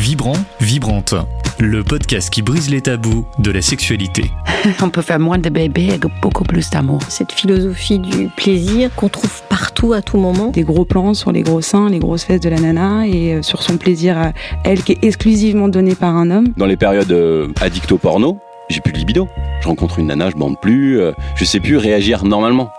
Vibrant, vibrante. Le podcast qui brise les tabous de la sexualité. On peut faire moins de bébés avec beaucoup plus d'amour. Cette philosophie du plaisir qu'on trouve partout à tout moment. Des gros plans sur les gros seins, les grosses fesses de la nana et euh, sur son plaisir à elle qui est exclusivement donné par un homme. Dans les périodes euh, addicto porno, j'ai plus de libido. Je rencontre une nana, je bande plus, euh, je sais plus réagir normalement.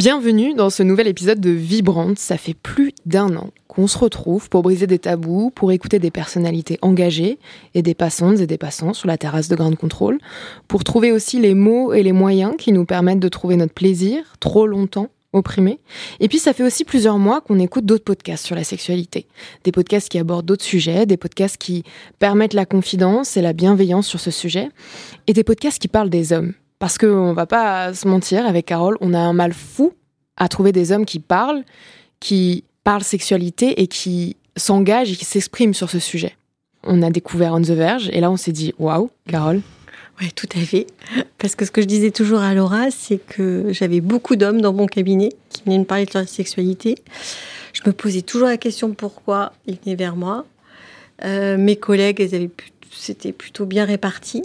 Bienvenue dans ce nouvel épisode de Vibrante. Ça fait plus d'un an qu'on se retrouve pour briser des tabous, pour écouter des personnalités engagées et des passantes et des passants sur la terrasse de Grand Contrôle, pour trouver aussi les mots et les moyens qui nous permettent de trouver notre plaisir, trop longtemps opprimé. Et puis ça fait aussi plusieurs mois qu'on écoute d'autres podcasts sur la sexualité. Des podcasts qui abordent d'autres sujets, des podcasts qui permettent la confidence et la bienveillance sur ce sujet, et des podcasts qui parlent des hommes. Parce qu'on va pas se mentir, avec Carole, on a un mal fou à trouver des hommes qui parlent, qui parlent sexualité et qui s'engagent et qui s'expriment sur ce sujet. On a découvert On the Verge et là on s'est dit waouh, Carole. Oui, tout à fait. Parce que ce que je disais toujours à Laura, c'est que j'avais beaucoup d'hommes dans mon cabinet qui venaient me parler de leur sexualité. Je me posais toujours la question pourquoi ils venaient vers moi. Euh, mes collègues, elles avaient c'était plutôt bien réparti.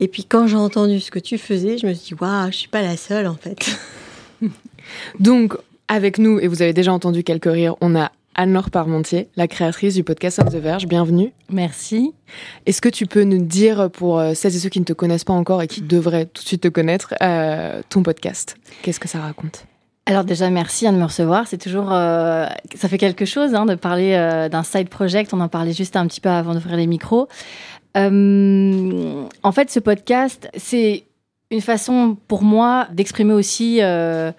Et puis quand j'ai entendu ce que tu faisais, je me suis dit, waouh, je suis pas la seule en fait. Donc, avec nous, et vous avez déjà entendu quelques rires, on a Anne-Laure Parmentier, la créatrice du podcast On the Verge. Bienvenue. Merci. Est-ce que tu peux nous dire, pour euh, celles et ceux qui ne te connaissent pas encore et qui devraient tout de suite te connaître, euh, ton podcast? Qu'est-ce que ça raconte? Alors déjà, merci de me recevoir. C'est toujours, euh, ça fait quelque chose hein, de parler d'un side project. On en parlait juste un petit peu avant d'ouvrir les micros. en fait, ce podcast, c'est une façon pour moi d'exprimer aussi euh,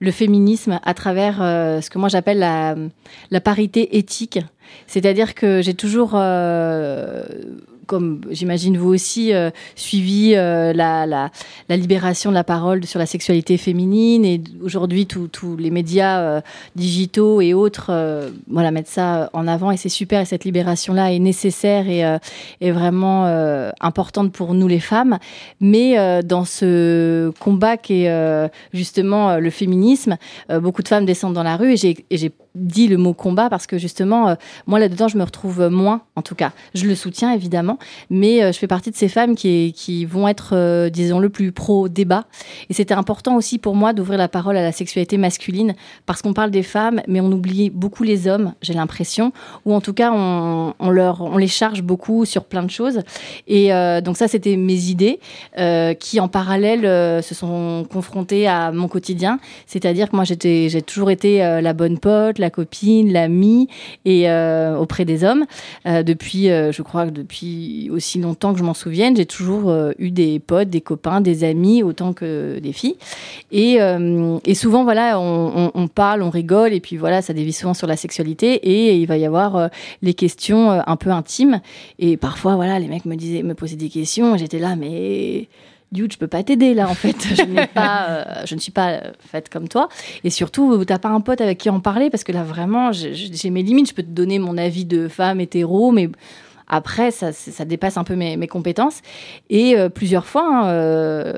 le féminisme à travers euh, ce que moi j'appelle la, parité éthique. C'est-à-dire que j'ai toujours euh, comme j'imagine vous aussi, euh, suivi euh, la, la, libération de la parole sur la sexualité féminine et aujourd'hui tous les médias euh, digitaux et autres voilà, mettent ça en avant et c'est super et cette libération-là est nécessaire et est vraiment importante pour nous les femmes. Mais dans ce combat qui est justement le féminisme, beaucoup de femmes descendent dans la rue et j'ai dit le mot combat parce que justement, moi là-dedans, je me retrouve moins en tout cas. Je le soutiens évidemment mais euh, je fais partie de ces femmes qui, qui vont être, euh, disons, le plus pro-débat. Et c'était important aussi pour moi d'ouvrir la parole à la sexualité masculine, parce qu'on parle des femmes, mais on oublie beaucoup les hommes, j'ai l'impression, ou en tout cas, on, on, leur, on les charge beaucoup sur plein de choses. Et euh, donc ça, c'était mes idées, qui en parallèle se sont confrontées à mon quotidien. C'est-à-dire que moi, j'ai toujours été la bonne pote, la copine, l'amie, et auprès des hommes, depuis, je crois que depuis aussi longtemps que je m'en souvienne, j'ai toujours euh, eu des potes, des copains, des amis, autant que des filles. Et, euh, et souvent, voilà, on, parle, on rigole, et puis voilà, ça dévie souvent sur la sexualité, et il va y avoir euh, les questions un peu intimes. Et parfois, voilà, les mecs me disaient, me posaient des questions, j'étais là, mais dude, je peux pas t'aider là en fait. Je, pas, je ne suis pas faite comme toi. Et surtout, t'as pas un pote avec qui en parler? Parce que là vraiment, j'ai mes limites. Je peux te donner mon avis de femme hétéro, mais après, ça, ça dépasse un peu mes, compétences. Et euh, plusieurs fois, hein, euh,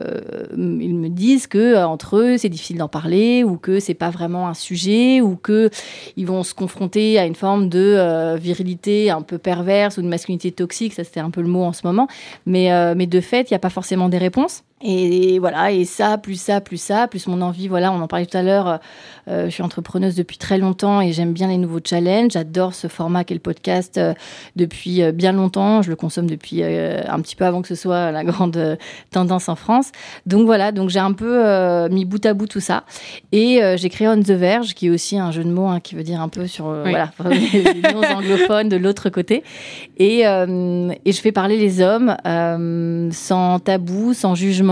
ils me disent que euh, entre eux, c'est difficile d'en parler, ou que c'est pas vraiment un sujet, ou que ils vont se confronter à une forme de virilité un peu perverse ou de masculinité toxique. Ça, c'était un peu le mot en ce moment. Mais, mais de fait, il n'y a pas forcément des réponses. Et voilà, et ça, plus ça, plus ça, plus mon envie, voilà, on en parlait tout à l'heure, euh, je suis entrepreneuse depuis très longtemps et j'aime bien les nouveaux challenges, j'adore ce format qu'est le podcast euh, depuis euh, bien longtemps, je le consomme depuis un petit peu avant que ce soit la grande tendance en France. Donc voilà, donc j'ai un peu mis bout à bout tout ça. Et j'ai créé On the Verge, qui est aussi un jeu de mots hein, qui veut dire un peu sur voilà, les noms anglophones de l'autre côté. Et, et je fais parler les hommes sans tabou, sans jugement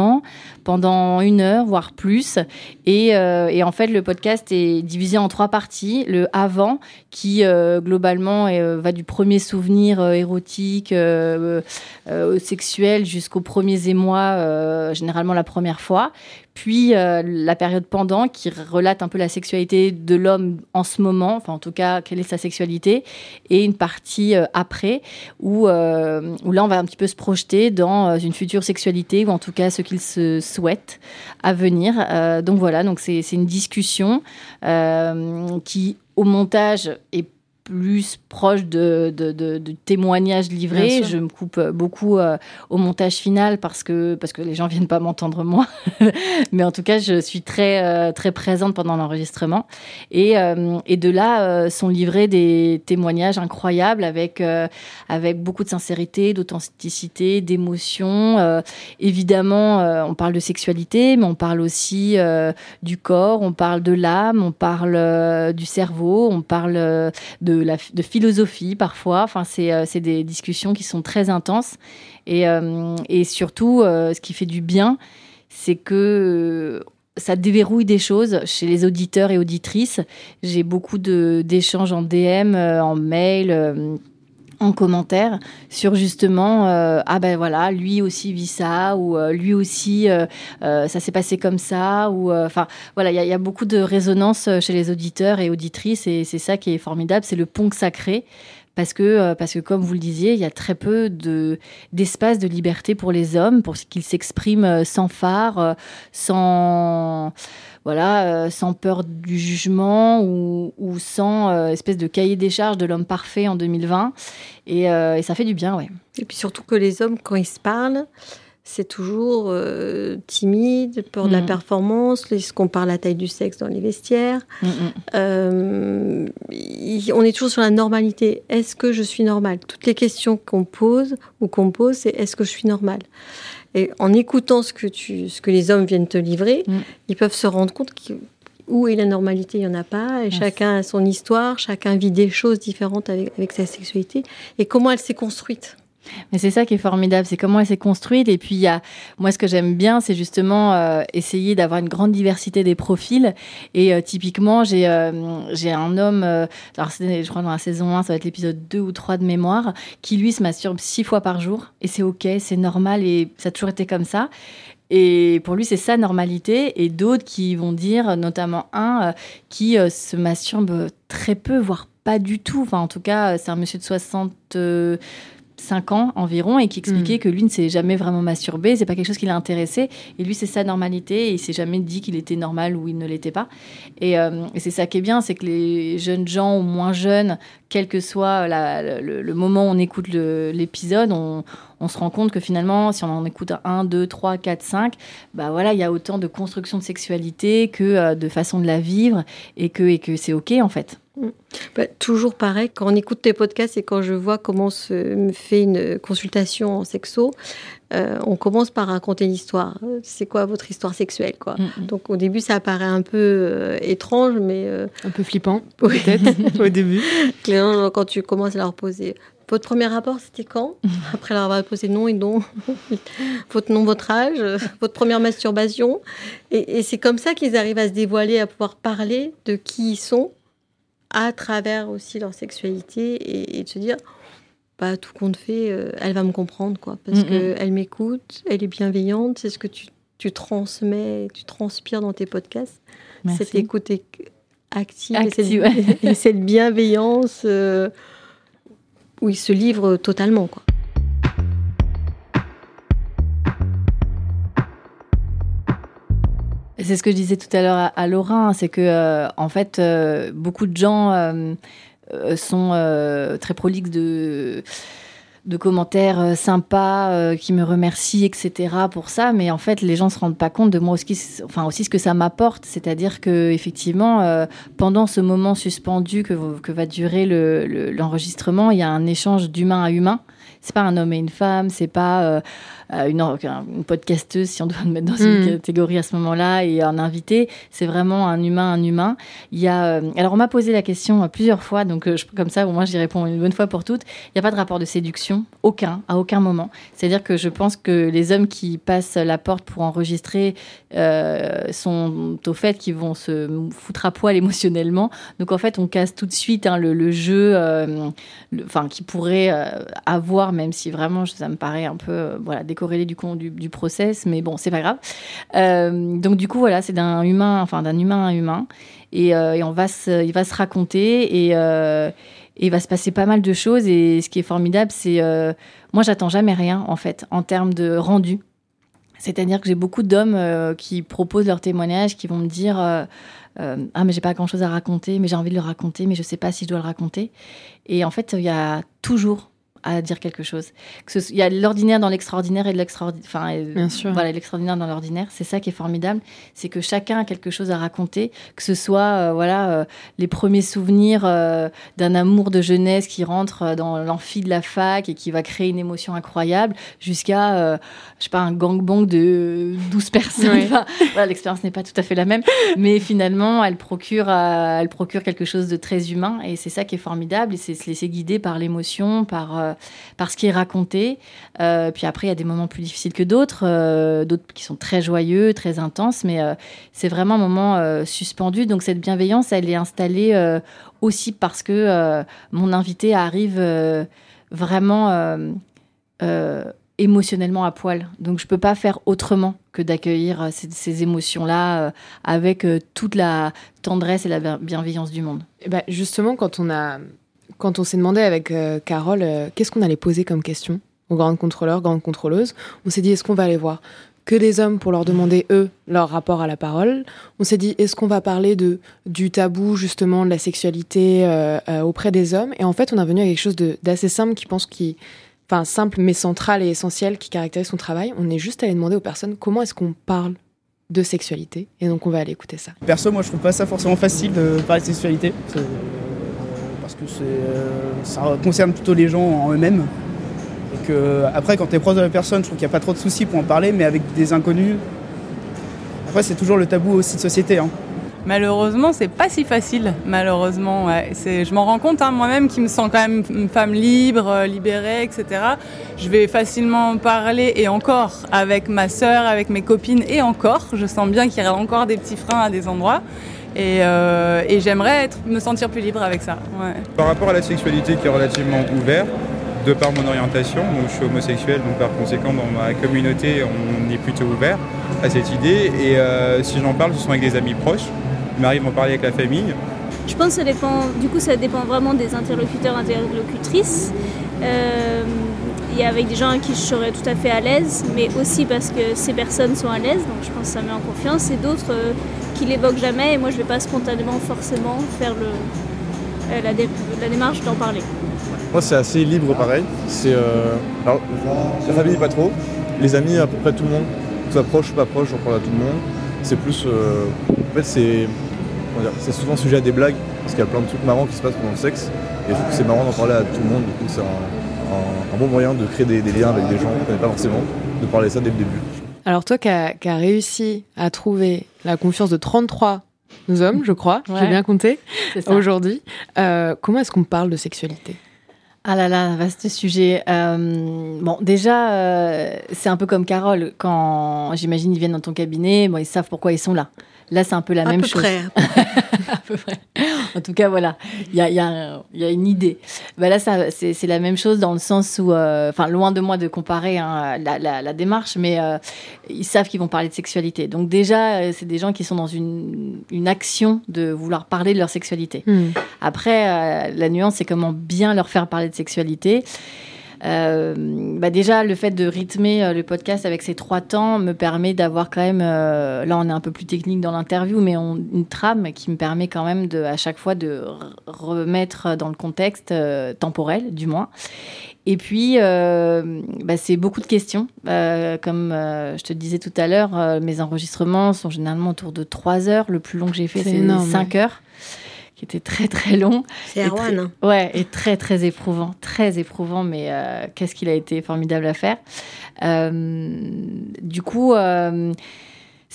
pendant une heure, voire plus. Et, euh, et, en fait, le podcast est divisé en trois parties. Le avant, qui euh, globalement euh, va du premier souvenir érotique, sexuel, jusqu'aux premiers émois, généralement la première fois puis euh, la période pendant qui relate un peu la sexualité de l'homme en ce moment, enfin en tout cas quelle est sa sexualité, et une partie euh, après où, euh, là on va un petit peu se projeter dans une future sexualité ou en tout cas ce qu'ils se souhaitent à venir. Euh, donc voilà, donc c'est une discussion euh, qui au montage est plus proche de, de, de, de témoignages livrés. Je me coupe beaucoup euh, au montage final parce que, parce que les gens viennent pas m'entendre moi. Mais en tout cas, je suis très, euh, très présente pendant l'enregistrement. Et, euh, et de là euh, sont livrés des témoignages incroyables avec, euh, avec beaucoup de sincérité, d'authenticité, d'émotion. Euh, évidemment, euh, on parle de sexualité, mais on parle aussi euh, du corps, on parle de l'âme, on parle euh, du cerveau, on parle euh, philosophie parfois. Enfin, c'est euh, c'est des discussions qui sont très intenses. Et, euh, et surtout, euh, ce qui fait du bien, c'est que ça déverrouille des choses chez les auditeurs et auditrices. J'ai beaucoup d'échanges en DM, en mail. En commentaire sur justement euh, ah ben voilà lui aussi vit ça ou euh, lui aussi euh, ça s'est passé comme ça ou enfin voilà il y, y a beaucoup de résonance chez les auditeurs et auditrices et c'est ça qui est formidable c'est le pont crée parce que euh, parce que comme vous le disiez il y a très peu de d'espace de liberté pour les hommes pour qu'ils s'expriment euh, sans phare euh, sans voilà, sans peur du jugement ou, ou sans espèce de cahier des charges de l'homme parfait en 2020. Et, euh, et ça fait du bien, ouais. Et puis surtout que les hommes, quand ils se parlent, c'est toujours euh, timide, peur de la Mhm. performance, ils se comparent la taille du sexe dans les vestiaires. Mm, mm. Euh, on est toujours sur la normalité. Est-ce que je suis normale? Toutes les questions qu'on pose ou qu'on pose, c'est est-ce que je suis normale? Et en écoutant ce que, tu, ce que les hommes viennent te livrer, Mm. ils peuvent se rendre compte que, où est la normalité, il n'y en a pas. Et chacun a son histoire, chacun vit des choses différentes avec, avec sa sexualité. Et comment elle s'est construite? Mais c'est ça qui est formidable, c'est comment elle s'est construite. Et puis, il y a, moi, ce que j'aime bien, c'est justement euh, essayer d'avoir une grande diversité des profils. Et euh, typiquement, j'ai euh, j'ai un homme, alors je crois dans la saison 1, ça va être l'épisode 2 ou 3 de mémoire, qui lui se masturbe six fois par jour. Et c'est OK, c'est normal et ça a toujours été comme ça. Et pour lui, c'est sa normalité. Et d'autres qui vont dire, notamment un qui se masturbe très peu, voire pas du tout. Enfin, en tout cas, c'est un monsieur de 60. Euh, 5 ans environ et qui expliquait Mm. que lui ne s'est jamais vraiment masturbé, c'est pas quelque chose qui l'a intéressé et lui c'est sa normalité et il s'est jamais dit qu'il était normal ou il ne l'était pas. Et, euh, et c'est ça qui est bien, c'est que les jeunes gens ou moins jeunes, quel que soit la- le, le moment où on écoute l'épisode, on, on se rend compte que finalement, si on en écoute un, 1, 2, 3, 4, 5, bah voilà, il y a autant de construction de sexualité que euh, de façon de la vivre et que, et que c'est OK en fait. Bah, toujours pareil, quand on écoute tes podcasts et quand je vois comment se fait une consultation en sexo, euh, on commence par raconter l'histoire. C'est quoi votre histoire sexuelle quoi? Mm, mm. Donc au début, ça paraît un peu euh, étrange, mais euh, Un peu flippant, peut-être, au début. gens, quand tu commences à leur poser votre premier rapport, c'était quand? Après leur avoir posé nom et nom, votre nom, votre âge, votre première masturbation. Et, et c'est comme ça qu'ils arrivent à se dévoiler, à pouvoir parler de qui ils sont à travers aussi leur sexualité et, et de se dire, bah, tout compte fait, euh, elle va me comprendre, quoi. Parce Mhm. qu'elle m'écoute, elle est bienveillante, c'est ce que tu, tu transmets, tu transpires dans tes podcasts. Merci. Cette écoute ac- active, Active, et, cette, et cette bienveillance euh, où ils se livrent totalement, quoi. C'est ce que je disais tout à l'heure à, à Laura, hein, c'est que euh, en fait, euh, beaucoup de gens euh, sont très prolixes de commentaires sympas qui me remercient, etc. pour ça, mais en fait, les gens se rendent pas compte de moi aussi, enfin aussi ce que ça m'apporte, c'est-à-dire que effectivement, pendant ce moment suspendu que, va durer le- le- l'enregistrement, il y a un échange d'humain à humain. C'est pas un homme et une femme, c'est pas une, une podcasteuse, si on doit le mettre dans une Mm. catégorie à ce moment-là, et un invité. C'est vraiment un humain, un humain. Il y a, euh, alors, on m'a posé la question euh, plusieurs fois, donc euh, je, comme ça, au moins, j'y réponds une bonne fois pour toutes. Il n'y a pas de rapport de séduction, aucun, à aucun moment. C'est-à-dire que je pense que les hommes qui passent la porte pour enregistrer euh, sont au fait qu'ils vont se foutre à poil émotionnellement. Donc, en fait, on casse tout de suite hein, le, le jeu, euh, le- enfin, qui pourrait euh, avoir, même si vraiment ça me paraît un peu, euh, voilà, décorrélé du, du, process, mais bon, c'est pas grave. Euh, donc, du coup, voilà, c'est d'un humain, enfin, d'un humain à humain. Et, euh, on va se, il va se raconter et, euh, et il va se passer pas mal de choses. Et ce qui est formidable, c'est. moi, j'attends jamais rien, en fait, en termes de rendu. C'est-à-dire que j'ai beaucoup d'hommes qui proposent leur témoignage, qui vont me dire ah mais j'ai pas grand-chose à raconter, mais j'ai envie de le raconter, mais je sais pas si je dois le raconter. Et en fait, il y a toujours à dire quelque chose. Que ce- Il y a l'ordinaire dans l'extraordinaire et de l'extraordinaire. Enfin, Bien sûr. Voilà, l'extraordinaire dans l'ordinaire. C'est ça qui est formidable, c'est que chacun a quelque chose à raconter, que ce soit euh, voilà euh, les premiers souvenirs euh, d'un amour de jeunesse qui rentre dans l'amphi de la fac et qui va créer une émotion incroyable, jusqu'à je sais pas un gangbang de 12 personnes. Oui. Enfin, voilà, l'expérience n'est pas tout à fait la même, mais finalement, elle procure, elle procure quelque chose de très humain et c'est ça qui est formidable. Et c'est se laisser guider par l'émotion, par, par ce qui est raconté. Euh, puis après, il y a des moments plus difficiles que d'autres, euh, d'autres qui sont très joyeux, très intenses, mais euh, c'est vraiment un moment euh, suspendu. Donc cette bienveillance, elle est installée euh, aussi parce que euh, mon invité arrive euh, vraiment. euh, euh, émotionnellement à poil. Donc je peux pas faire autrement que d'accueillir euh, ces, émotions-là euh, avec euh, toute la tendresse et la bien- bienveillance du monde. Eh ben, justement, quand on a, quand on s'est demandé avec euh, Carole, euh, qu'est-ce qu'on allait poser comme question aux grandes contrôleurs, grandes contrôleuses, on s'est dit est-ce qu'on va aller voir que des hommes pour leur demander eux leur rapport à la parole? On s'est dit est-ce qu'on va parler de du tabou justement de la sexualité euh, auprès des hommes? Et en fait, on est venu à quelque chose d'assez simple qui pense qui Enfin, simple mais central et essentiel qui caractérise son travail. On est juste allé demander aux personnes comment est-ce qu'on parle de sexualité? Et donc, on va aller écouter ça. Perso, moi je trouve pas ça forcément facile de parler de sexualité. Euh, ça concerne plutôt les gens en eux-mêmes. Après, quand tu es proche de la personne, je trouve qu'il n'y a pas trop de soucis pour en parler, mais avec des inconnus. Après, c'est toujours le tabou aussi de société. hein. Malheureusement, c'est pas si facile. Malheureusement, je m'en rends compte hein, moi-même qui me sens quand même une femme libre, euh, libérée, etc. Je vais facilement en parler et encore avec ma sœur, avec mes copines et encore. Je sens bien qu'il y a encore des petits freins à des endroits. Et, euh, et j'aimerais être, me sentir plus libre avec ça. Ouais. Par rapport à la sexualité qui est relativement ouverte, de par mon orientation, donc je suis homosexuel, donc par conséquent dans ma communauté on est plutôt ouvert à cette idée. Et euh, si j'en parle, ce sont avec des amis proches. Il m'arrive d'en parler avec la famille. Je pense que ça dépend, du coup, ça dépend vraiment des interlocuteurs, interlocutrices. Euh, Il y a avec des gens avec qui je serais tout à fait à l'aise, mais aussi parce que ces personnes sont à l'aise, donc je pense que ça met en confiance, et d'autres euh, qui l'évoquent jamais, et moi je vais pas spontanément forcément faire le, euh, la, dé- la démarche d'en parler. Moi, c'est assez libre pareil. C'est euh, alors, la pas trop, les amis à peu près tout le monde. Que ce soit proche ou pas proche, j'en parle à tout le monde. C'est plus, euh, en fait, c'est, c'est souvent sujet à des blagues parce qu'il y a plein de trucs marrants qui se passent pendant le sexe. Et c'est marrant d'en parler à tout le monde. Du coup, c'est un, bon moyen de créer des, liens avec des gens qu'on connaît pas forcément, de parler ça dès le début. Alors toi qui as qui as réussi à trouver la confiance de 33 hommes, je crois, j'ai bien compté, aujourd'hui, euh, comment est-ce qu'on parle de sexualité? Ah là là, vaste sujet. Euh, bon, déjà, euh, c'est un peu comme Carole. Quand j'imagine ils viennent dans ton cabinet, bon, ils savent pourquoi ils sont là. Là, c'est un peu la À même peu chose. près. à peu près. En tout cas, voilà, il y a, y a y une idée. Bah là, ça, c'est la même chose dans le sens où, euh, enfin, loin de moi de comparer hein, la, la- la démarche, mais ils savent qu'ils vont parler de sexualité. Donc déjà, c'est des gens qui sont dans une, une action de vouloir parler de leur sexualité. Après, euh, la nuance, c'est comment bien leur faire parler de sexualité. Euh, bah déjà, le fait de rythmer euh, le podcast avec ces trois temps me permet d'avoir quand même, euh, là on est un peu plus technique dans l'interview, mais on- une trame qui me permet quand même de, à chaque fois de remettre dans le contexte euh, temporel, du moins. Et puis, bah, c'est beaucoup de questions. Comme je te disais tout à l'heure, mes enregistrements sont généralement autour de 3 heures. Le plus long que j'ai fait, C'est c'est énorme, 5 heures, qui était très très long. C'est Erwan, très- hein. Ouais, et très très éprouvant, très éprouvant, mais euh, qu'est-ce qu'il a été formidable à faire. Euh, du coup, euh,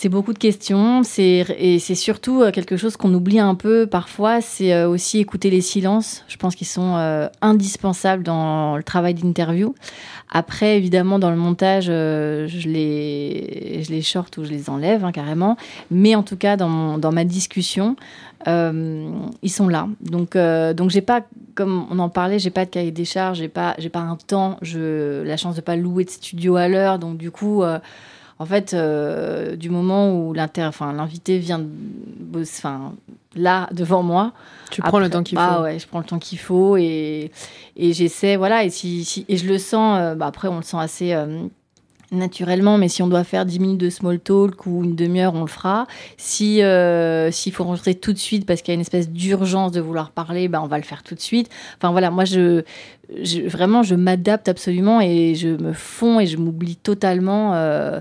c'est beaucoup de questions, c'est et c'est surtout euh, quelque chose qu'on oublie un peu parfois, c'est euh, aussi écouter les silences. Je pense qu'ils sont euh, indispensables dans le travail d'interview. Après, évidemment, dans le montage, je les je les short ou je les enlève hein, carrément, mais en tout cas dans dans ma discussion. Ils sont là. Donc, donc j'ai pas, comme on en parlait, j'ai pas de cahier des charges, j'ai pas, j'ai pas un temps, je, la chance de pas louer de studio à l'heure. Donc, du coup, en fait, euh, du moment où l'inter, enfin, l'invité vient, enfin, là devant moi, Tu prends le temps qu'il bah faut. ouais, je prends le temps qu'il faut et, et j'essaie, voilà, et si, si- et je le sens. euh, bah après, on le sent assez. euh, naturellement, mais si on doit faire 10 minutes de small talk ou une demi-heure, on le fera. Si euh, s'il faut rentrer tout de suite parce qu'il y a une espèce d'urgence de vouloir parler, ben on va le faire tout de suite. Enfin voilà, moi je, je vraiment je m'adapte absolument et je me fonds et je m'oublie totalement euh,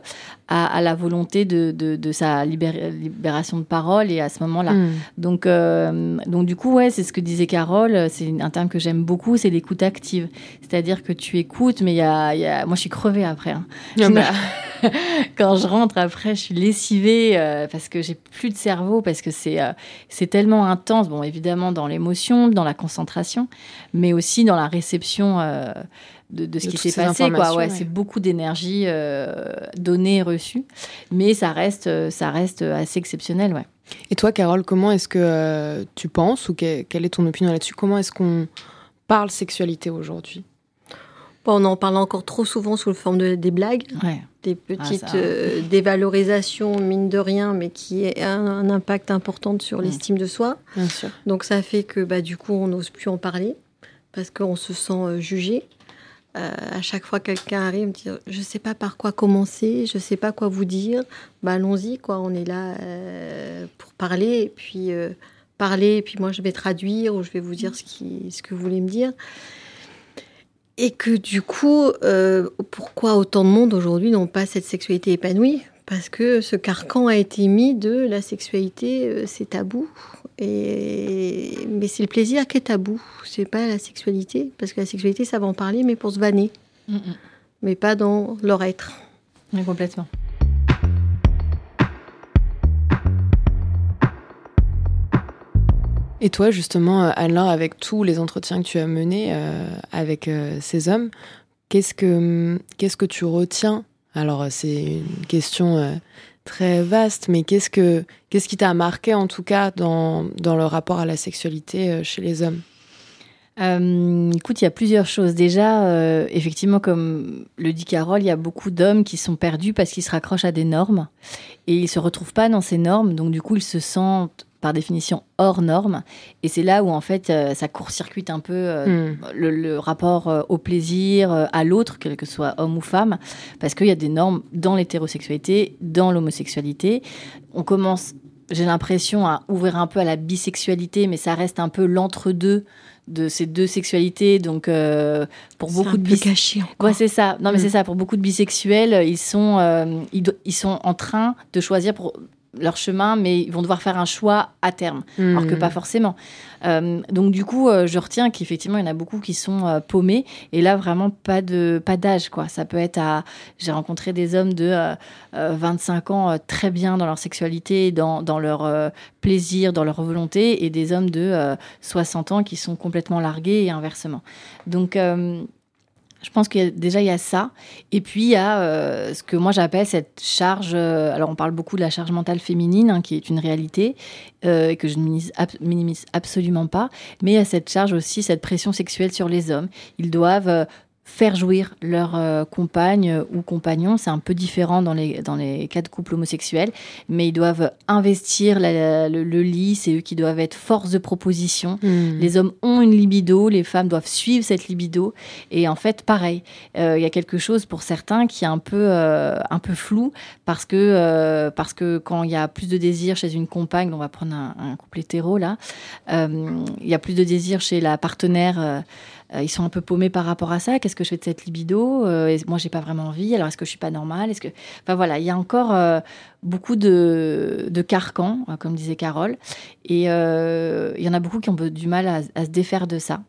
à, à la volonté de, de, de sa libér- libération de parole et à ce moment-là. Mm. Donc euh, donc du coup ouais, c'est ce que disait Carole, c'est un terme que j'aime beaucoup, c'est l'écoute active. C'est-à-dire que tu écoutes, mais il y a, il y a, moi je suis crevée après. hein. Ah bah. quand je rentre après, je suis lessivée euh, parce que j'ai plus de cerveau, parce que c'est euh, c'est tellement intense. Bon, évidemment dans l'émotion, dans la concentration, mais aussi dans la réception euh, de, de ce De qui s'est passé. Quoi. Ouais, ouais. C'est beaucoup d'énergie donnée et reçue, mais ça reste, ça reste assez exceptionnel. Ouais. Et toi, Carole, comment est-ce que tu penses ou que- quelle est ton opinion là-dessus? Comment est-ce qu'on parle sexualité aujourd'hui? Bon, on en parle encore trop souvent sous la forme de, des blagues, Ouais. des petites Ah, ça. euh, dévalorisations, mine de rien, mais qui a un, un impact important sur Mm. l'estime de soi. Bien sûr. Donc ça fait que bah, du coup, on n'ose plus en parler parce qu'on se sent euh, jugé. Euh, à chaque fois que quelqu'un arrive me dire je sais pas par quoi commencer, je sais pas quoi vous dire, bah allons-y quoi, on est là euh, pour parler et puis euh, parler et puis moi je vais traduire ou je vais vous dire ce qui ce que vous voulez me dire. Et que du coup, euh, pourquoi autant de monde aujourd'hui n'ont pas cette sexualité épanouie? Parce que ce carcan a été mis de la sexualité, euh, c'est tabou. Et... Mais c'est le plaisir qui est tabou, c'est pas la sexualité. Parce que la sexualité, ça va en parler, mais pour se vanner, mais pas dans leur être. Ouais, complètement. Et toi, justement, euh, Alain, avec tous les entretiens que tu as menés euh, avec euh, ces hommes, qu'est-ce que, qu'est-ce que tu retiens? Alors, c'est une question très vaste, mais qu'est-ce, que, qui t'a marqué, en tout cas, dans, dans le rapport à la sexualité chez les hommes? Écoute, il y a plusieurs choses. Déjà, effectivement, comme le dit Carole, il y a beaucoup d'hommes qui sont perdus parce qu'ils se raccrochent à des normes et ils se retrouvent pas dans ces normes. Donc, du coup, ils se sentent par définition hors normes. Et c'est là où, en fait, euh, ça court-circuite un peu euh, Hmm. le, le rapport euh, au plaisir, à l'autre, quel que soit homme ou femme, parce qu'il y a des normes dans l'hétérosexualité, dans l'homosexualité. On commence, j'ai l'impression, à ouvrir un peu à la bisexualité, mais ça reste un peu l'entre-deux de ces deux sexualités. Donc, euh, pour beaucoup un de bis- caché. Ouais, c'est ça. Non, mais Mm. c'est ça. Pour beaucoup de bisexuels, ils sont, euh, ils sont en train de choisir pour leur chemin, mais ils vont devoir faire un choix à terme, alors que Hmm. pas forcément. Euh, donc du coup, euh, je retiens qu'effectivement, il y en a beaucoup qui sont euh, paumés, et là vraiment pas de pas d'âge quoi. Ça peut être à, j'ai rencontré des hommes de euh, euh, 25 ans très bien dans leur sexualité, dans, dans leur plaisir, dans leur volonté, et des hommes de euh, 60 ans qui sont complètement largués et inversement. Donc je pense qu'il y a, déjà il y a ça, et puis il y a euh, ce que moi j'appelle cette charge. euh, alors on parle beaucoup de la charge mentale féminine, hein, qui est une réalité euh, que je ne minimise, minimise absolument pas, mais il y a cette charge aussi, cette pression sexuelle sur les hommes. Ils doivent euh, faire jouir leur euh, compagne ou compagnon. C'est un peu différent dans les, dans les cas de couple homosexuels, mais ils doivent investir la- le, le lit, c'est eux qui doivent être force de proposition. Hmm. Les hommes ont une libido, les femmes doivent suivre cette libido. Et en fait, pareil, euh, il y a quelque chose pour certains qui est un peu, euh, un peu flou parce que, parce que quand il y a plus de désir chez une compagne, on va prendre un, un couple hétéro là, il y a plus de désir chez la partenaire. Euh, ils sont un peu paumés par rapport à ça. Qu'est-ce que je fais de cette libido Euh, Moi, j'ai pas vraiment envie. Alors, est-ce que je suis pas normale? Est-ce que, enfin voilà, il y a encore euh, beaucoup de, de carcans, comme disait Carole, et il y en a beaucoup qui ont du mal à, à se défaire de ça.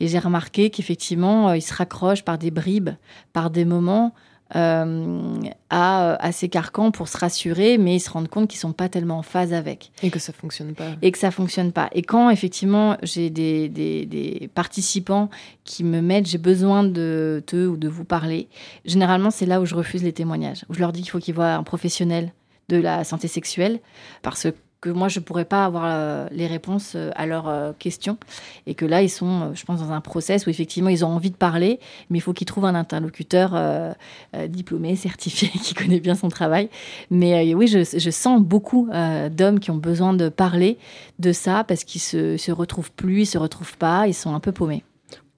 Et j'ai remarqué qu'effectivement, ils se raccrochent par des bribes, par des moments. Euh, à, à ces carcans pour se rassurer, mais ils se rendent compte qu'ils sont pas tellement en phase avec Et que ça fonctionne pas. et que ça fonctionne pas. Et quand effectivement j'ai des, des, des participants qui me mettent j'ai besoin de te ou de vous parler, généralement c'est là où je refuse les témoignages, où je leur dis qu'il faut qu'ils voient un professionnel de la santé sexuelle parce que moi je pourrais pas avoir euh, les réponses euh, à leurs euh, questions et que là ils sont je pense dans un process où effectivement ils ont envie de parler mais il faut qu'ils trouvent un interlocuteur euh, diplômé certifié qui connaît bien son travail mais euh, oui je, je sens beaucoup euh, d'hommes qui ont besoin de parler de ça parce qu'ils se, se retrouvent plus ils se retrouvent pas ils sont un peu paumés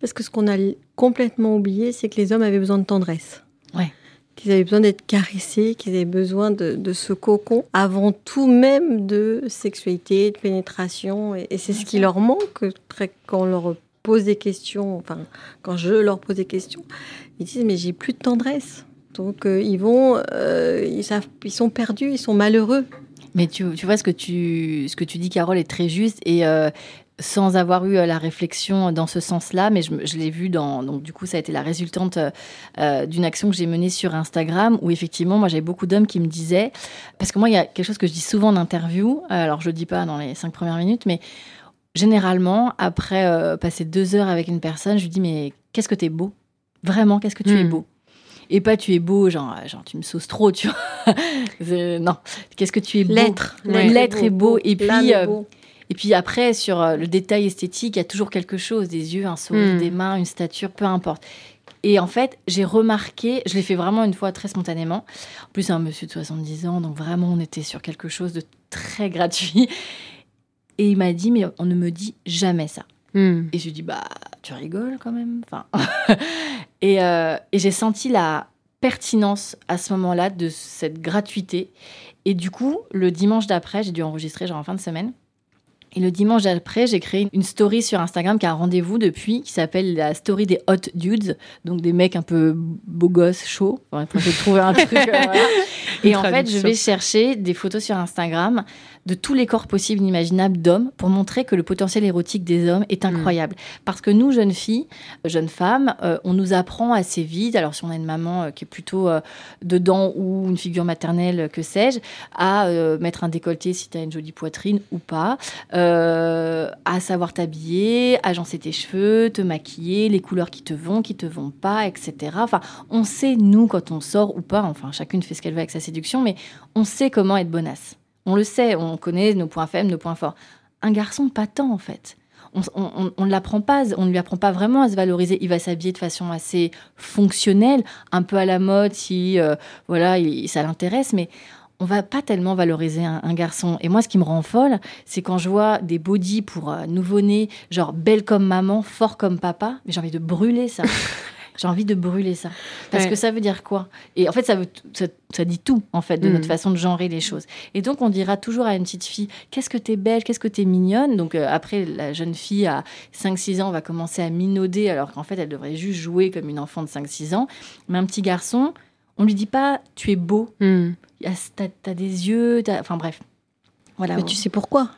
Parce que ce qu'on a complètement oublié, c'est que les hommes avaient besoin de tendresse. Ouais. Qu'ils avaient besoin d'être caressés, qu'ils avaient besoin de, de, ce cocon avant tout même de sexualité, de pénétration. Et, et c'est ce qui leur manque quand on leur pose des questions, enfin, quand je leur pose des questions, ils disent mais j'ai plus de tendresse. Donc euh, ils vont, euh, ils, savent, ils sont perdus, ils sont malheureux. Mais tu, tu, vois, ce que tu, ce que tu dis, Carole, est très juste. Et euh, sans avoir eu la réflexion dans ce sens-là, mais je, je l'ai vu dans. Donc, du coup, ça a été la résultante euh, d'une action que j'ai menée sur Instagram où, effectivement, moi, j'avais beaucoup d'hommes qui me disaient. Parce que moi, il y a quelque chose que je dis souvent en interview. Alors, je le dis pas dans les cinq premières minutes, mais généralement, après euh, passer deux heures avec une personne, je lui dis Mais qu'est-ce que tu es beau? Vraiment, qu'est-ce que tu Hmm. es beau? Et pas tu es beau, genre, genre tu me sauces trop, tu vois? Non, qu'est-ce que tu es beau? L'être. L'être est beau. Et puis, est euh, beau. Et puis après, sur euh, le détail esthétique, il y a toujours quelque chose, des yeux, un sourire, Mm. des mains, une stature, peu importe. Et en fait, j'ai remarqué, je l'ai fait vraiment une fois très spontanément. En plus, c'est un monsieur de 70 ans, donc vraiment, on était sur quelque chose de très gratuit. Et il m'a dit, mais on ne me dit jamais ça. Hmm. Et je lui ai dit, bah, tu rigoles quand même. Enfin, et euh, et j'ai senti la pertinence à ce moment-là de cette gratuité. Et du coup, le dimanche d'après, j'ai dû enregistrer genre en fin de semaine. Et le dimanche d'après, j'ai créé une story sur Instagram qui a un rendez-vous depuis, qui s'appelle la story des hot dudes, donc des mecs un peu beaux gosses, chauds. Enfin, j'ai trouvé un truc. voilà. Et en fait, je vais chercher des photos sur Instagram de tous les corps possibles, imaginables d'hommes pour montrer que le potentiel érotique des hommes est incroyable. Parce que nous, jeunes filles, jeunes femmes, euh, on nous apprend assez vite, alors si on a une maman euh, qui est plutôt euh, dedans ou une figure maternelle, que sais-je, à euh, mettre un décolleté si tu as une jolie poitrine ou pas, euh, à savoir t'habiller, agencer tes cheveux, te maquiller, les couleurs qui te vont, qui te vont pas, etc. Enfin, on sait, nous, quand on sort ou pas, enfin, chacune fait ce qu'elle veut avec sa séduction, mais on sait comment être bonasse. On le sait, on connaît nos points faibles, nos points forts. Un garçon, pas tant, en fait. On, ne l'apprend pas, on ne lui apprend pas vraiment à se valoriser. Il va s'habiller de façon assez fonctionnelle, un peu à la mode si euh, voilà, il- ça l'intéresse, mais on va pas tellement valoriser un, garçon. Et moi, ce qui me rend folle, c'est quand je vois des bodys pour euh, nouveau-nés, genre belle comme maman, fort comme papa, mais j'ai envie de brûler ça. j'ai envie de brûler ça. Parce Ouais. que ça veut dire quoi? Et en fait, ça, veut ça, ça dit tout, en fait, de notre façon de genrer les choses. Et donc, on dira toujours à une petite fille, qu'est-ce que t'es belle, qu'est-ce que t'es mignonne? Donc, euh, après, la jeune fille à 5-6 ans va commencer à minauder, alors qu'en fait, elle devrait juste jouer comme une enfant de 5-6 ans. Mais un petit garçon, on lui dit pas, tu es beau, a- t'as t'as des yeux, enfin bref. Voilà. Mais tu sais pourquoi?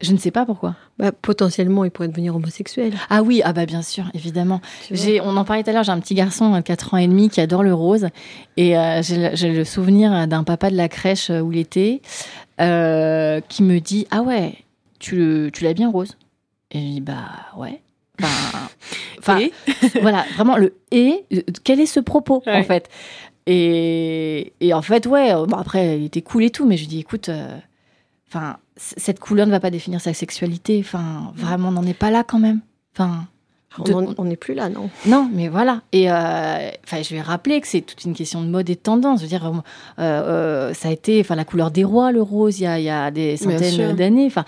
Je ne sais pas pourquoi. bah, Potentiellement, il pourrait devenir homosexuel. Ah oui, ah bah bien sûr, évidemment. J'ai, on en parlait tout à l'heure, j'ai un petit garçon de 4 ans et demi qui adore le rose. Et euh, j'ai, le- souvenir d'un papa de la crèche où il était, euh, qui me dit Ah ouais, tu, tu l'as bien rose? Et je dis Bah ouais. Enfin, Et voilà, vraiment le et, euh, quel est ce propos en fait? Et, et en fait, ouais, euh, bon, après, il était cool et tout, mais je lui dis Écoute, euh, enfin, cette couleur ne va pas définir sa sexualité. Enfin, vraiment, on n'en est pas là quand même. Enfin. de- On n'est plus là, non? Non, mais voilà. Et euh, enfin, je vais rappeler que c'est toute une question de mode et de tendance. Je veux dire, euh, euh, ça a été, enfin, la couleur des rois, le rose, il y a, il y a des centaines d'années. Enfin,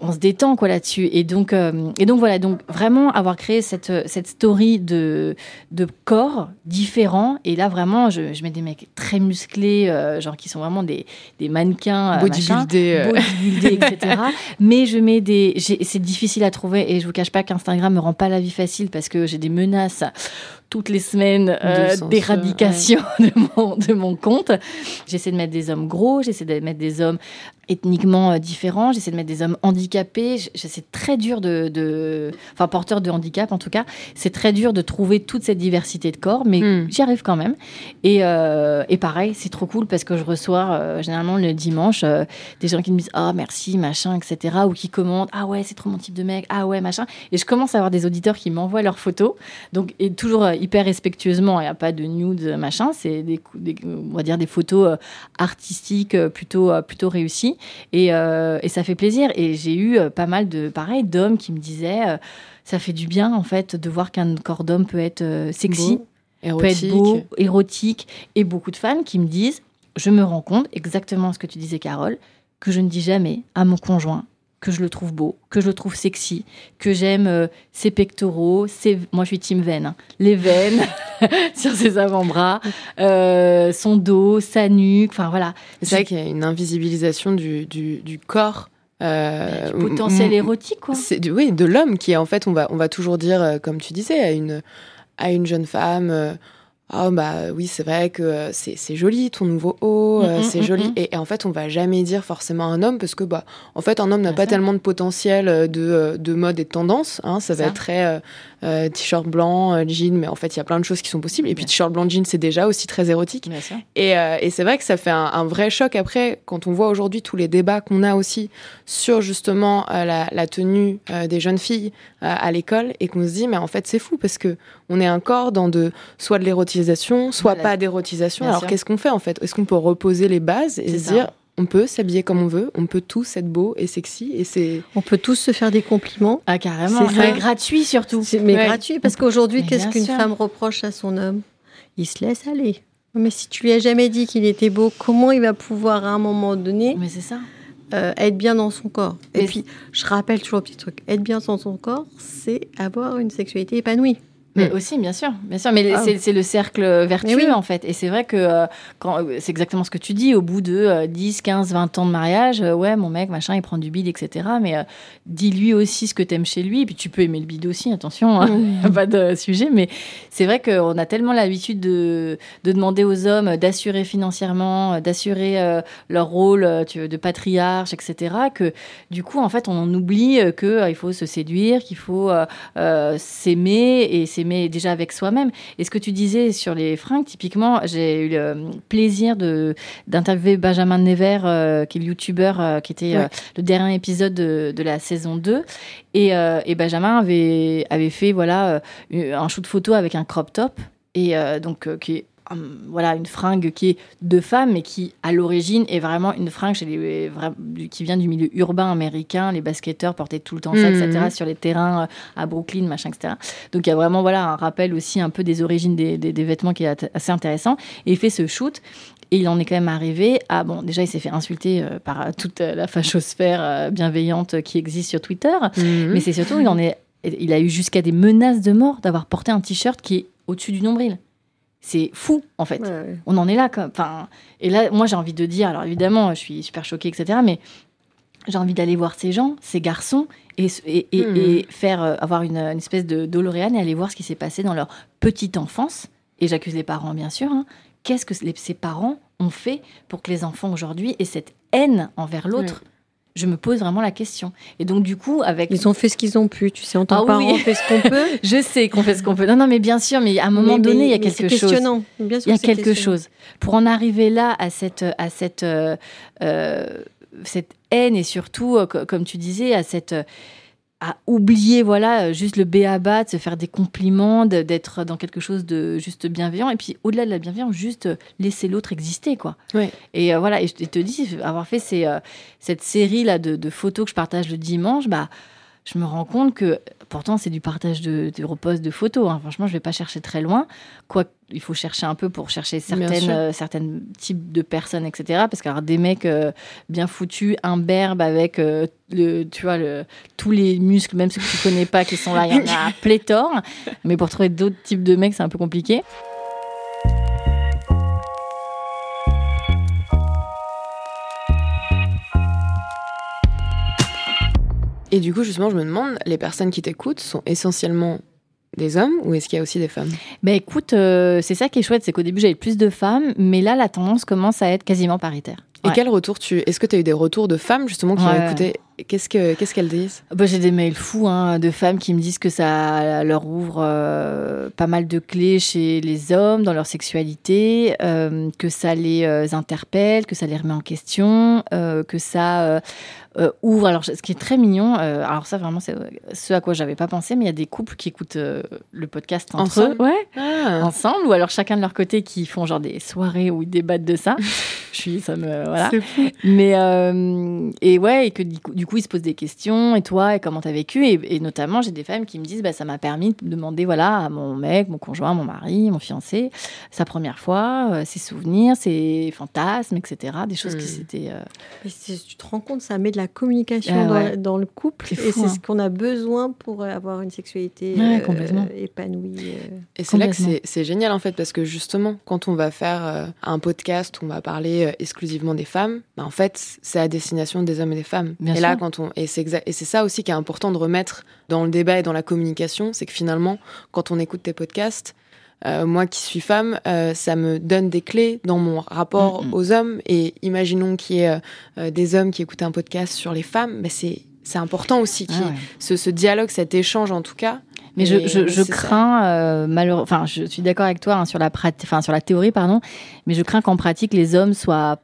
on se détend quoi là-dessus. Et donc, euh, et donc voilà. Donc vraiment avoir créé cette cette story de de corps différents. Et là vraiment, je, je mets des mecs très musclés, euh, genre qui sont vraiment des des mannequins, euh, machin Bodybuildé. euh. etc. Mais je mets des. C'est difficile à trouver et je vous cache pas qu'Instagram me rend pas la vie facile parce que j'ai des menaces toutes les semaines euh, d'éradication de, mon, de mon compte. J'essaie de mettre des hommes gros, j'essaie de mettre des hommes ethniquement euh, différents, j'essaie de mettre des hommes handicapés. C'est très dur de, de. Enfin, porteurs de handicap en tout cas. C'est très dur de trouver toute cette diversité de corps, mais Hmm. j'y arrive quand même. Et, euh, et pareil, c'est trop cool parce que je reçois généralement le dimanche des gens qui me disent ah merci machin etc ou qui commentent ah ouais c'est trop mon type de mec ah ouais machin et je commence à avoir des auditeurs qui m'envoient leurs photos donc et toujours hyper respectueusement il n'y a pas de nude machin c'est des, on va dire des photos euh, artistiques euh, plutôt euh, plutôt réussies. Et, euh, et ça fait plaisir. Et j'ai eu euh, pas mal de pareil d'hommes qui me disaient euh, ça fait du bien en fait de voir qu'un corps d'homme peut être euh, sexy Beau, peut être beau, érotique, et beaucoup de fans qui me disent, je me rends compte, exactement ce que tu disais Carole, que je ne dis jamais à mon conjoint que je le trouve beau, que je le trouve sexy, que j'aime euh, ses pectoraux, ses... moi je suis team veine, hein. les veines sur ses avant-bras, euh, son dos, sa nuque, enfin voilà. C'est vrai qu'il y a une invisibilisation du, du, du corps. Euh, du potentiel érotique, quoi. C'est du, oui, de l'homme qui est en fait, on va, on va toujours dire, euh, comme tu disais, à une, à une jeune femme. Euh, oh bah oui c'est vrai que c'est, c'est joli ton nouveau haut euh, Mm, mm, c'est mm, joli mm. et, et en fait on va jamais dire forcément un homme parce que bah en fait un homme n'a pas ça. tellement de potentiel euh, de, euh, de mode et de tendance hein, ça va Ça. être très euh, euh, t-shirt blanc euh, jean mais en fait il y a plein de choses qui sont possibles et puis t-shirt blanc jean c'est déjà aussi très érotique Bien sûr. et, euh, et c'est vrai que ça fait un, un vrai choc après quand on voit aujourd'hui tous les débats qu'on a aussi sur justement euh, la, la tenue euh, des jeunes filles euh, à l'école et qu'on se dit mais en fait c'est fou parce que on est encore dans de soit de l'érotisation soit Voilà. pas d'érotisation alors qu'est-ce qu'on fait en fait? Est-ce qu'on peut reposer les bases et se ça. dire on peut s'habiller comme on veut on peut tous être beau et sexy et c'est On peut tous se faire des compliments. Ah carrément, C'est gratuit surtout. C'est- mais Ouais. gratuit, parce qu'aujourd'hui, qu'est-ce qu'une femme reproche à son homme? Il se laisse aller. Mais si tu lui as jamais dit qu'il était beau, comment il va pouvoir à un moment donné Mais c'est ça. euh, être bien dans son corps? Et Mais- puis, je rappelle toujours un petit truc être bien dans son corps, c'est avoir une sexualité épanouie. Mais aussi, bien sûr, bien sûr. Mais Ah. c'est, c'est le cercle vertueux, oui. en fait. Et c'est vrai que euh, quand, euh, c'est exactement ce que tu dis. Au bout de euh, 10, 15, 20 ans de mariage, euh, ouais, mon mec, machin, il prend du bide, etc. Mais dis-lui aussi ce que t'aimes chez lui. Et puis tu peux aimer le bide aussi, attention, hein, pas de sujet. Mais c'est vrai qu'on a tellement l'habitude de, de demander aux hommes d'assurer financièrement, d'assurer leur rôle tu veux, de patriarche, etc. Que du coup, en fait, on en oublie euh, que euh, il faut se séduire, qu'il faut s'aimer et s'aimer déjà avec soi-même. Et ce que tu disais sur les fringues, typiquement, j'ai eu le plaisir de d'interviewer Benjamin Never, euh, qui est le youtubeur, euh, qui était euh, le dernier épisode de, de la saison 2. Et, et Benjamin avait, avait fait voilà, un shoot photo avec un crop top. Et donc, qui est voilà, une fringue qui est de femme, mais qui, à l'origine, est vraiment une fringue chez les, qui vient du milieu urbain américain. Les basketteurs portaient tout le temps ça, Mhm. etc., sur les terrains euh, à Brooklyn, machin, etc. Donc, il y a vraiment voilà, un rappel aussi un peu des origines des, des- des vêtements qui est assez intéressant. Et il fait ce shoot. Et il en est quand même arrivé à. Bon, déjà, il s'est fait insulter euh, par toute euh, la fachosphère euh, bienveillante qui existe sur Twitter. Mhm. Mais c'est surtout, il en est. Il a eu jusqu'à des menaces de mort d'avoir porté un t-shirt qui est au-dessus du nombril. C'est fou, en fait. Ouais, ouais. On en est là. Enfin, et là, moi, j'ai envie de dire. Alors, évidemment, je suis super choquée, etc. Mais j'ai envie d'aller voir ces gens, ces garçons, et, et, et- et faire euh, avoir une, une espèce de doloréane et aller voir ce qui s'est passé dans leur petite enfance. Et j'accuse les parents, bien sûr. hein. Qu'est-ce que les- ces parents ont fait pour que les enfants aujourd'hui aient cette haine envers l'autre Je me pose vraiment la question. Et donc, du coup, avec. Ils ont fait ce qu'ils ont pu, tu sais, en tant Ah que parents, oui. on fait ce qu'on peut. Je sais qu'on fait ce qu'on peut. Non, non, mais bien sûr, mais à un moment Mais- donné, il y a quelque c'est chose. questionnant. Bien sûr Il y a quelque chose. Pour en arriver là, à cette, à cette, euh, euh, cette haine et surtout, euh, co- comme tu disais, à cette. À oublier voilà euh, juste le béaba de se faire des compliments d'être dans quelque chose de juste bienveillant. Et puis au-delà de la bienveillance juste euh, laisser l'autre exister quoi. Et euh, voilà et je te- te dis avoir fait ces, euh, cette série là de, de photos que je partage le dimanche bah je me rends compte que pourtant c'est du partage de, de repose de photos. hein. Franchement, je vais pas chercher très loin. Quoi, il faut chercher un peu pour chercher certaines, euh, certaines types de personnes, etc. Parce qu'il des mecs euh, bien foutus, imberbes avec euh, le, tu vois, le, tous les muscles, même ceux que tu connais pas, qui sont là, il y en a pléthore. Mais pour trouver d'autres types de mecs, c'est un peu compliqué. Et du coup, justement, je me demande, les personnes qui t'écoutent sont essentiellement des hommes ou est-ce qu'il y a aussi des femmes? Ben écoute, euh, c'est ça qui est chouette, c'est qu'au début j'avais plus de femmes, mais là la tendance commence à être quasiment paritaire. Et Ouais. quel retour tu Est-ce que tu as eu des retours de femmes justement qui Ouais. ont écouté? Qu'est-ce que qu'est-ce qu'elles disent? Bah, j'ai des mails fous hein, de femmes qui me disent que ça leur ouvre euh, pas mal de clés chez les hommes dans leur sexualité, euh, que ça les euh, interpelle, que ça les remet en question, que ça ouvre. Alors, ce qui est très mignon, alors ça vraiment c'est ce à quoi j'avais pas pensé, mais il y a des couples qui écoutent le podcast entre Ensemble? eux, ouais, Ah. ensemble, ou alors chacun de leur côté qui font genre des soirées où ils débattent de ça. je suis, ça me, voilà. C'est fou. Mais euh, et ouais, et que du coup, du coup, ils se posent des questions. Et toi, et comment t'as vécu? Et, et notamment, j'ai des femmes qui me disent, bah, ça m'a permis de demander, voilà, à mon mec, mon conjoint, mon mari, mon fiancé, sa première fois, euh, ses souvenirs, ses fantasmes, etc. Des choses qui Mm. s'étaient. euh, tu te rends compte, ça met de la communication Ah dans, ouais. dans le couple. Et c'est hein. ce qu'on a besoin pour avoir une sexualité Ouais, euh, complètement. épanouie. euh. Et c'est là que c'est- génial en fait parce que justement quand on va faire euh, un podcast on va parler euh, exclusivement des femmes, bah, en fait c'est à destination des hommes et des femmes. Bien et là quand on et c'est exa- et c'est ça aussi qui est important de remettre dans le débat et dans la communication, c'est que finalement quand on écoute tes podcasts euh, moi qui suis femme, euh, ça me donne des clés dans mon rapport Mm, aux hommes. Et imaginons qu'il y ait euh, des hommes qui écoutent un podcast sur les femmes, mais c'est c'est important aussi Ah ouais. ce, ce dialogue, cet échange en tout cas. Mais je, je, ça. crains, euh, malheureux- enfin, je suis d'accord avec toi hein, sur la prat- enfin sur la théorie, pardon, mais je crains qu'en pratique les hommes soient,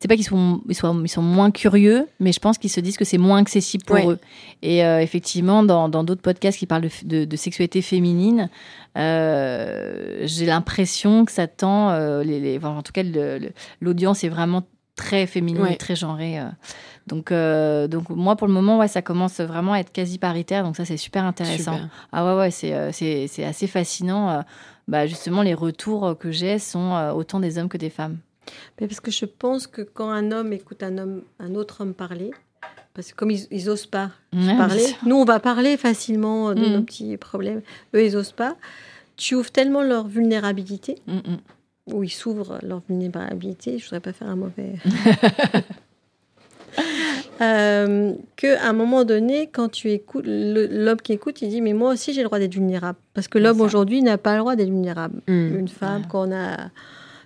c'est pas qu'ils sont, ils soient, ils sont moins curieux, mais je pense qu'ils se disent que c'est moins accessible pour Ouais. eux. Et euh, effectivement, dans dans d'autres podcasts qui parlent de, f- de, de sexualité féminine, euh, j'ai l'impression que ça tend, euh, les, les- enfin, en tout cas, l'audience est vraiment très féminine, Ouais. très genrée. euh. Donc, euh, donc moi, pour le moment, ouais, ça commence vraiment à être quasi paritaire. Donc ça, c'est super intéressant. Super. Ah ouais, ouais, c'est, euh, c'est, c'est assez fascinant. Bah, justement, les retours que j'ai sont autant des hommes que des femmes. Parce que je pense que quand un homme écoute un, homme, un autre homme parler, parce que comme ils, ils osent pas Ouais, parler, nous on va parler facilement de Mhm. nos petits problèmes, eux ils osent pas. Tu ouvres tellement leur vulnérabilité, Mm, ou ils s'ouvrent leur vulnérabilité, je voudrais pas faire un mauvais. euh, que à un moment donné, quand tu écoutes l'homme qui écoute, il dit mais moi aussi j'ai le droit d'être vulnérable parce que l'homme aujourd'hui n'a pas le droit d'être vulnérable. Mm. Une femme quand on a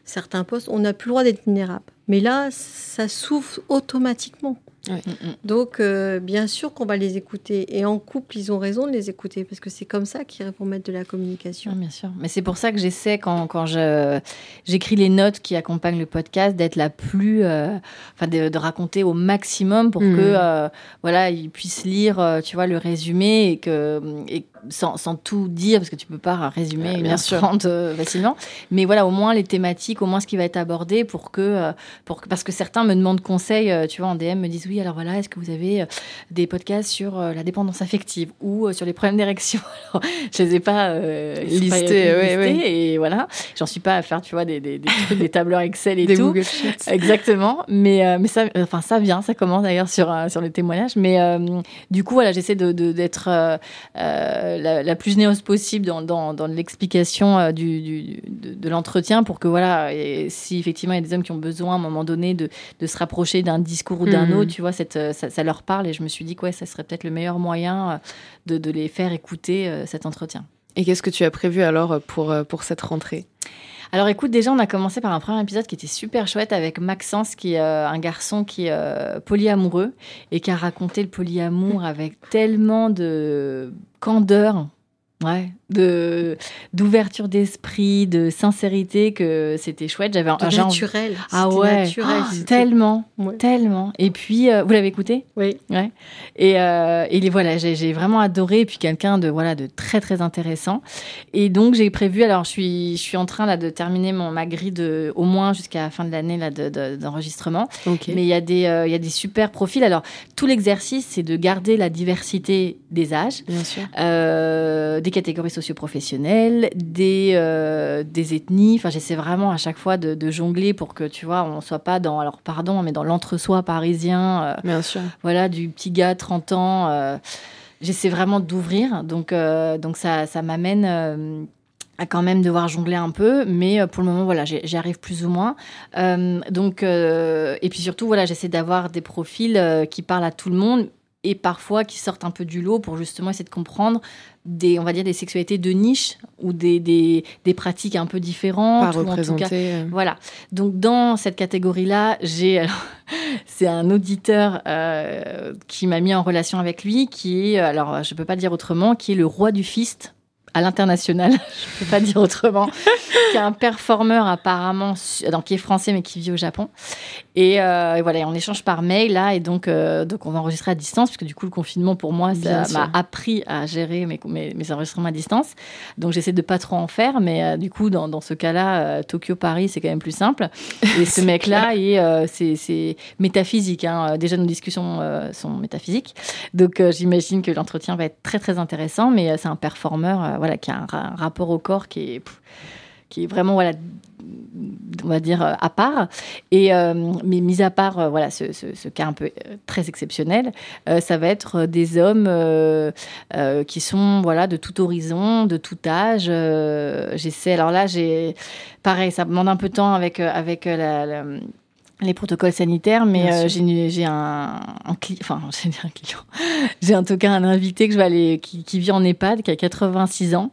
certains postes, on n'a plus le droit d'être vulnérable. Mais là, ça s'ouvre automatiquement. Mm, mm. Donc, euh, bien sûr qu'on va les écouter. Et en couple, ils ont raison de les écouter parce que c'est comme ça qu'ils vont mettre de la communication. Bien sûr. Mais c'est pour ça que j'essaie, quand, quand je, j'écris les notes qui accompagnent le podcast, d'être la plus. euh, Enfin, de, de raconter au maximum pour Mhm. que, euh, voilà, ils puissent lire, tu vois, le résumé et que. Et sans, sans tout dire, parce que tu peux pas résumer une euh, facilement. Mais voilà, au moins les thématiques, au moins ce qui va être abordé pour que. euh, pour que parce que certains me demandent conseil, euh, tu vois, en DM, me disent oui, alors voilà, est-ce que vous avez euh, des podcasts sur la dépendance affective ou sur les problèmes d'érection? Alors, Je les ai pas euh, Listés, ouais, et voilà. J'en suis pas à faire, tu vois, des, des, des, trucs, des tableurs Excel et Des tout. Google Sheets. Exactement. Mais, euh, mais ça, enfin, ça vient, ça commence d'ailleurs sur, sur le témoignage. Mais du coup, voilà, j'essaie de, de- d'être la, la plus généreuse possible dans, dans, dans l'explication euh, du, du- de, de l'entretien pour que, voilà, et si effectivement il y a des hommes qui ont besoin à un moment donné de, de se rapprocher d'un discours ou d'un Mhm. autre, tu vois, cette, euh, ça, ça leur parle. Et je me suis dit que ouais, ça serait peut-être le meilleur moyen euh, de, de les faire écouter cet entretien. Et qu'est-ce que tu as prévu alors pour, pour cette rentrée? Alors écoute, déjà on a commencé par un premier épisode qui était super chouette avec Maxence, qui est euh, un garçon qui est euh, polyamoureux et qui a raconté le polyamour avec tellement de candeur. Ouais, de d'ouverture d'esprit, de sincérité que c'était chouette. J'avais j'ai envie- naturel. Ah ouais, naturel. Ah, tellement, Ouais. tellement. Et puis euh, vous l'avez écouté Oui. Ouais. Et, euh, et voilà, j'ai vraiment adoré. Et puis quelqu'un de voilà de très très intéressant. Et donc j'ai prévu. Alors je suis je suis en train là de terminer mon ma grille de au moins jusqu'à la fin de l'année là de- de- d'enregistrement. Mais il y a des euh, il y a des super profils. Alors tout l'exercice c'est de garder la diversité des âges, Bien sûr. euh, des catégories socioprofessionnelles, des euh, des ethnies. Enfin j'essaie vraiment à chaque fois de, de jongler pour que tu vois on soit pas dans alors pardon mais dans l'entre-soi parisien. euh, Bien sûr. voilà, du petit gars, 30 ans. euh, J'essaie vraiment d'ouvrir. Donc, donc ça, ça m'amène à quand même devoir jongler un peu. Mais pour le moment, voilà, j'y j'y arrive plus ou moins. Euh, donc, euh, et puis surtout, voilà, j'essaie d'avoir des profils euh, qui parlent à tout le monde et parfois qui sortent un peu du lot pour justement essayer de comprendre des, on va dire, des sexualités de niche ou des, des, des pratiques un peu différentes. Pas ou en tout cas- représenté. euh. voilà. Donc dans cette catégorie-là, j'ai c'est un auditeur euh, qui m'a mis en relation avec lui, qui est alors je peux pas le dire autrement, qui est le roi du fist. À l'international, je peux pas dire autrement, qui est un performeur apparemment, donc qui est français mais qui vit au Japon. Et, euh, et voilà, on échange par mail là, et donc euh, donc on va enregistrer à distance parce que du coup le confinement pour moi ça m'a appris à gérer mes, mes, mes, enregistrements à distance. Donc j'essaie de pas trop en faire, mais euh, du coup dans, dans ce cas-là, euh, Tokyo Paris c'est quand même plus simple. Et ce mec là, et euh, c'est métaphysique. Hein. Déjà nos discussions sont métaphysiques, donc j'imagine que l'entretien va être très très intéressant. Mais c'est un performeur voilà, qui a un, rapport au corps qui est, qui est vraiment, voilà, on va dire, à part. Et, euh, mais mis à part euh, voilà, ce, cas un peu euh, très exceptionnel, euh, ça va être des hommes euh, qui sont voilà, de tout horizon, de tout âge. J'essaie, alors là, j'ai, pareil, ça demande un peu de temps avec, avec la les protocoles sanitaires, mais euh, j'ai un, un client, enfin j'ai un client, j'ai en tout cas un invité que je vais aller, qui, qui, vit en EHPAD, qui a 86 ans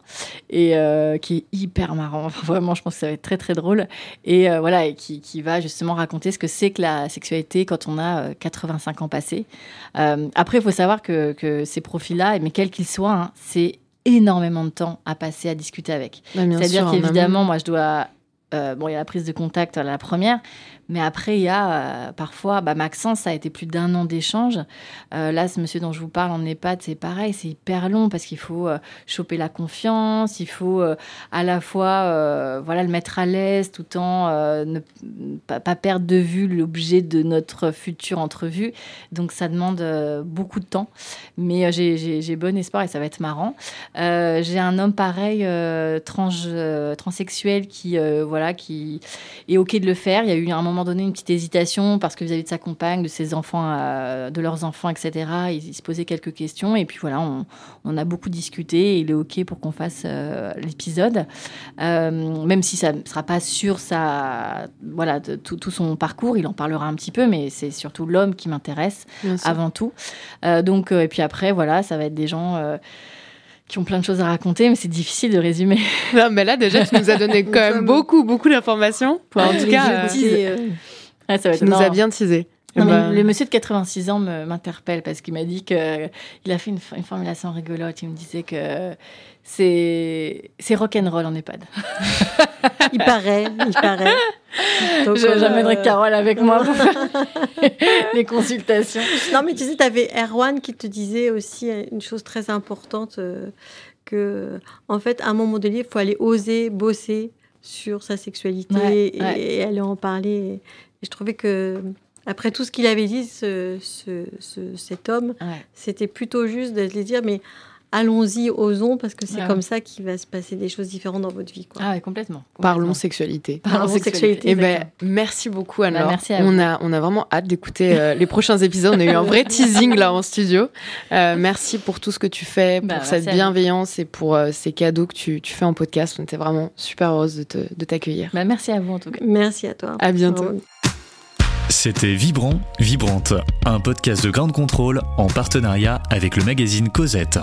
et euh, qui est hyper marrant. Enfin, vraiment, je pense que ça va être très très drôle et euh, voilà, et qui, qui, va justement raconter ce que c'est que la sexualité quand on a 85 ans passés. Après, il faut savoir que, que ces profils-là, mais quels qu'ils soient, hein, c'est énormément de temps à passer à discuter avec. C'est-à-dire qu'évidemment, moi, je dois euh, bon, il y a la prise de contact la première, mais après, il y a euh, parfois, bah, Maxence, ça a été plus d'un an d'échange. Euh, là, ce monsieur dont je vous parle en EHPAD, c'est pareil, c'est hyper long parce qu'il faut euh, choper la confiance, il faut à la fois voilà, le mettre à l'aise tout en ne pas, pas, perdre de vue l'objet de notre future entrevue. Donc, ça demande beaucoup de temps, mais j'ai bon espoir et ça va être marrant. j'ai un homme pareil, trans, transsexuel, qui, voilà, qui est OK de le faire. Il y a eu un moment donné une petite hésitation parce que vis-à-vis de sa compagne, de ses enfants, euh, de leurs enfants, etc. Il, il, se posait quelques questions et puis voilà, on, on a beaucoup discuté et il est ok pour qu'on fasse euh, l'épisode, euh, même si ça ne sera pas sur sa voilà de, tout, tout, son parcours, il en parlera un petit peu, mais c'est surtout l'homme qui m'intéresse avant tout. Donc et puis après voilà, ça va être des gens qui ont plein de choses à raconter, mais c'est difficile de résumer. Non, mais là, déjà, tu nous as donné quand même beaucoup, beaucoup d'informations. en tout cas, euh... ah, ça va tu nous as bien teasé. Non, bah... le monsieur de 86 ans m'interpelle parce qu'il m'a dit qu'il a fait une, une, formulation rigolote. Il me disait que c'est rock'n'roll en EHPAD. il paraît, il paraît. J'amènerai euh... Carole avec moi pour les consultations. Non, mais tu sais, tu avais Erwan qui te disait aussi une chose très importante euh, que, en fait, à un moment donné, il faut aller oser bosser sur sa sexualité ouais, et, ouais. et, aller en parler. Et je trouvais que après tout ce qu'il avait dit, ce, ce, ce, cet homme, ouais. c'était plutôt juste de lui dire, mais allons-y, osons, parce que c'est ouais. comme ça qu'il va se passer des choses différentes dans votre vie. Quoi. Ah oui, complètement, complètement. Parlons sexualité. Parlons, Parlons sexualité. Et eh ben, merci beaucoup, Anne. Bah, merci on a, on a vraiment hâte d'écouter euh, les prochains épisodes. On a eu un vrai teasing là en studio. Euh, merci pour tout ce que tu fais, pour bah, cette bienveillance et pour euh, ces cadeaux que tu, tu, fais en podcast. On était vraiment super heureuse de t'accueillir. Bah, merci à vous en tout cas. Merci à toi. À bientôt. C'était Vibrant, Vibrante, un podcast de Grande Contrôle en partenariat avec le magazine Cosette.